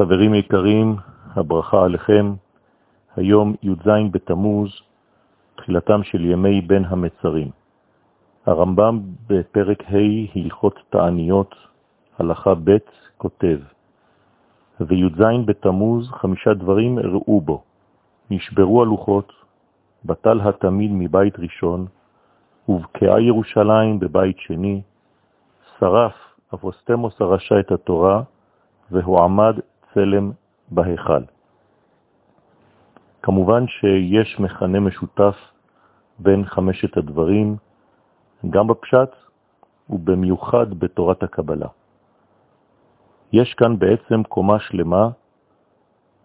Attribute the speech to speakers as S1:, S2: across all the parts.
S1: חברים יקרים, הברכה עליכם. היום י"ז בתמוז, תחילתם של ימי בין המצרים. הרמב"ם בפרק ה' הלכות תעניות, הלכה ב', כותב, וי"ז בתמוז חמישה דברים ראו בו, נשברו הלוחות, בטל התמיד מבית ראשון, ובקעה ירושלים בבית שני, שרף אפוסטמוס הרשע את התורה, והועמד צלם בהיכל. כמובן שיש מכנה משותף בין חמשת הדברים, גם בפשט ובמיוחד בתורת הקבלה. יש כאן בעצם קומה שלמה,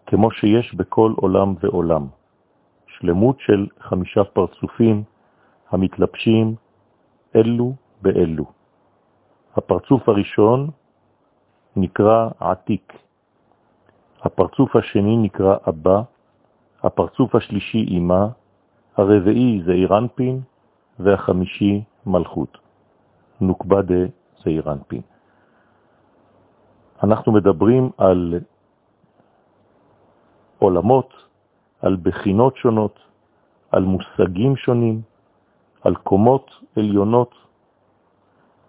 S1: כמו שיש בכל עולם ועולם, שלמות של חמישה פרצופים המתלבשים אלו באלו. הפרצוף הראשון נקרא עתיק, הפרצוף השני נקרא אבא, הפרצוף השלישי אימה, הרביעי זה אירנפין, והחמישי מלכות, נוקבה דה זעירנפין. אנחנו מדברים על עולמות, על בחינות שונות, על מושגים שונים, על קומות עליונות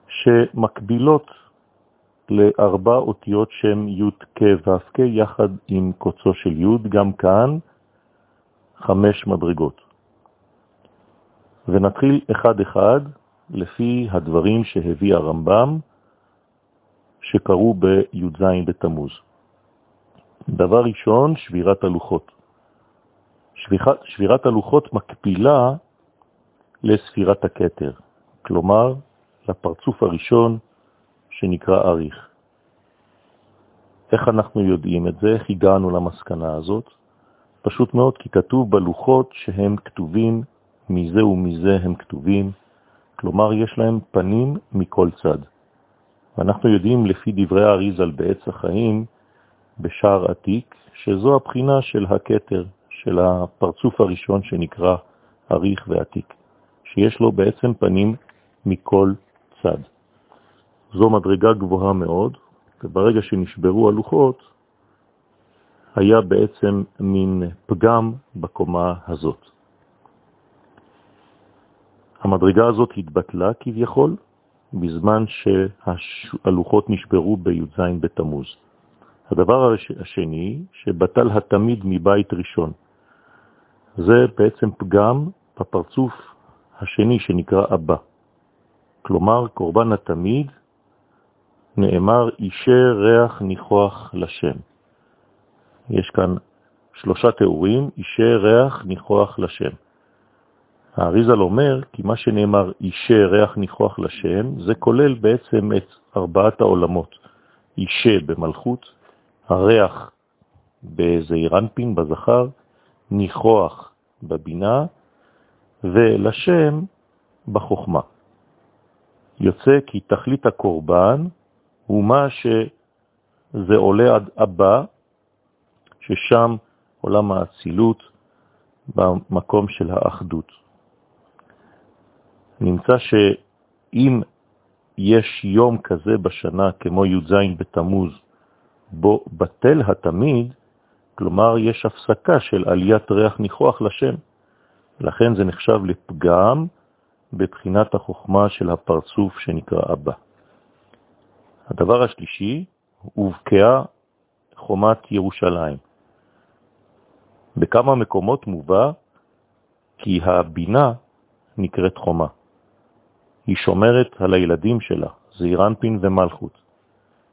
S1: שמקבילות לארבע אותיות שם י' כ' ו' יחד עם קוצו של י', גם כאן חמש מדרגות. ונתחיל אחד אחד לפי הדברים שהביא הרמב"ם שקראו בי"ז בתמוז. דבר ראשון, שבירת הלוחות. שבירת, שבירת הלוחות מקפילה לספירת הקטר, כלומר לפרצוף הראשון שנקרא אריך. איך אנחנו יודעים את זה? איך הגענו למסקנה הזאת? פשוט מאוד, כי כתוב בלוחות שהם כתובים, מזה ומזה הם כתובים, כלומר יש להם פנים מכל צד. ואנחנו יודעים לפי דברי האריזל בעץ החיים, בשער עתיק, שזו הבחינה של הקטר, של הפרצוף הראשון שנקרא אריך ועתיק, שיש לו בעצם פנים מכל צד. זו מדרגה גבוהה מאוד, וברגע שנשברו הלוחות, היה בעצם מין פגם בקומה הזאת. המדרגה הזאת התבטלה כביכול בזמן שהלוחות נשברו בי"ז בתמוז. הדבר השני, שבטל התמיד מבית ראשון. זה בעצם פגם בפרצוף השני שנקרא אבא. כלומר, קורבן התמיד נאמר אישר ריח ניחוח לשם. יש כאן שלושה תיאורים, אישר ריח ניחוח לשם. האריזל אומר כי מה שנאמר אישה ריח ניחוח לשם, זה כולל בעצם את ארבעת העולמות. אישה במלכות, הריח בזעירנפין, בזכר, ניחוח בבינה, ולשם בחוכמה. יוצא כי תכלית הקורבן הוא מה שזה עולה עד הבא, ששם עולם האצילות במקום של האחדות. נמצא שאם יש יום כזה בשנה כמו י"ז בתמוז, בו בטל התמיד, כלומר יש הפסקה של עליית ריח ניחוח לשם. לכן זה נחשב לפגם בבחינת החוכמה של הפרצוף שנקרא אבא. הדבר השלישי, הובקעה חומת ירושלים. בכמה מקומות מובא כי הבינה נקראת חומה. היא שומרת על הילדים שלה, זעירנפין ומלכות.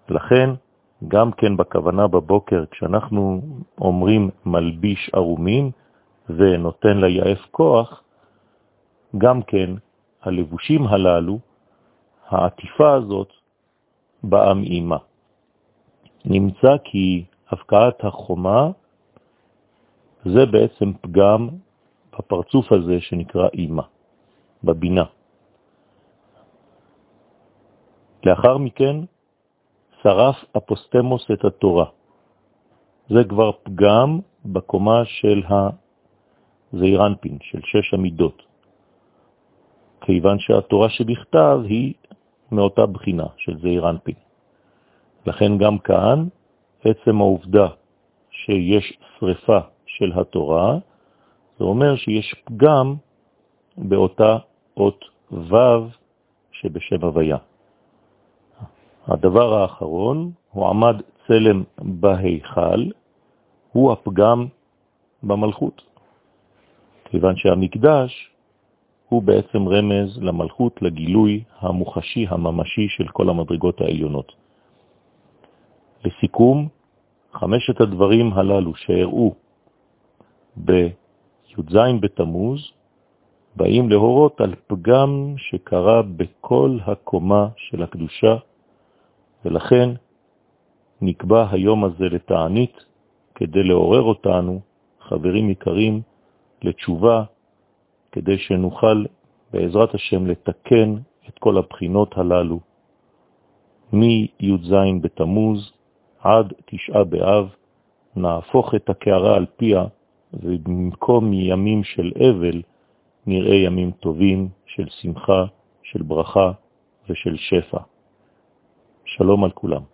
S1: לכן, גם כן בכוונה בבוקר, כשאנחנו אומרים מלביש ערומים ונותן ליעף כוח, גם כן הלבושים הללו, העטיפה הזאת, באה מאימה. נמצא כי הפקעת החומה זה בעצם פגם בפרצוף הזה שנקרא אימה, בבינה. לאחר מכן שרף אפוסטמוס את התורה. זה כבר פגם בקומה של הזעירנפין, של שש המידות. כיוון שהתורה שבכתב היא מאותה בחינה של זעירנפין. לכן גם כאן עצם העובדה שיש שריפה של התורה, זה אומר שיש פגם באותה אות ו' שבשם הוויה. הדבר האחרון, הוא עמד צלם בהיכל, הוא הפגם במלכות. כיוון שהמקדש הוא בעצם רמז למלכות, לגילוי המוחשי, הממשי של כל המדרגות העליונות. לסיכום, חמשת הדברים הללו שהראו בי"ז בתמוז, באים להורות על פגם שקרה בכל הקומה של הקדושה, ולכן נקבע היום הזה לתענית כדי לעורר אותנו, חברים יקרים, לתשובה, כדי שנוכל בעזרת השם לתקן את כל הבחינות הללו, מי"ז בתמוז עד תשעה באב, נהפוך את הקערה על פיה, ובמקום ימים של אבל, נראה ימים טובים של שמחה, של ברכה ושל שפע. שלום על כולם.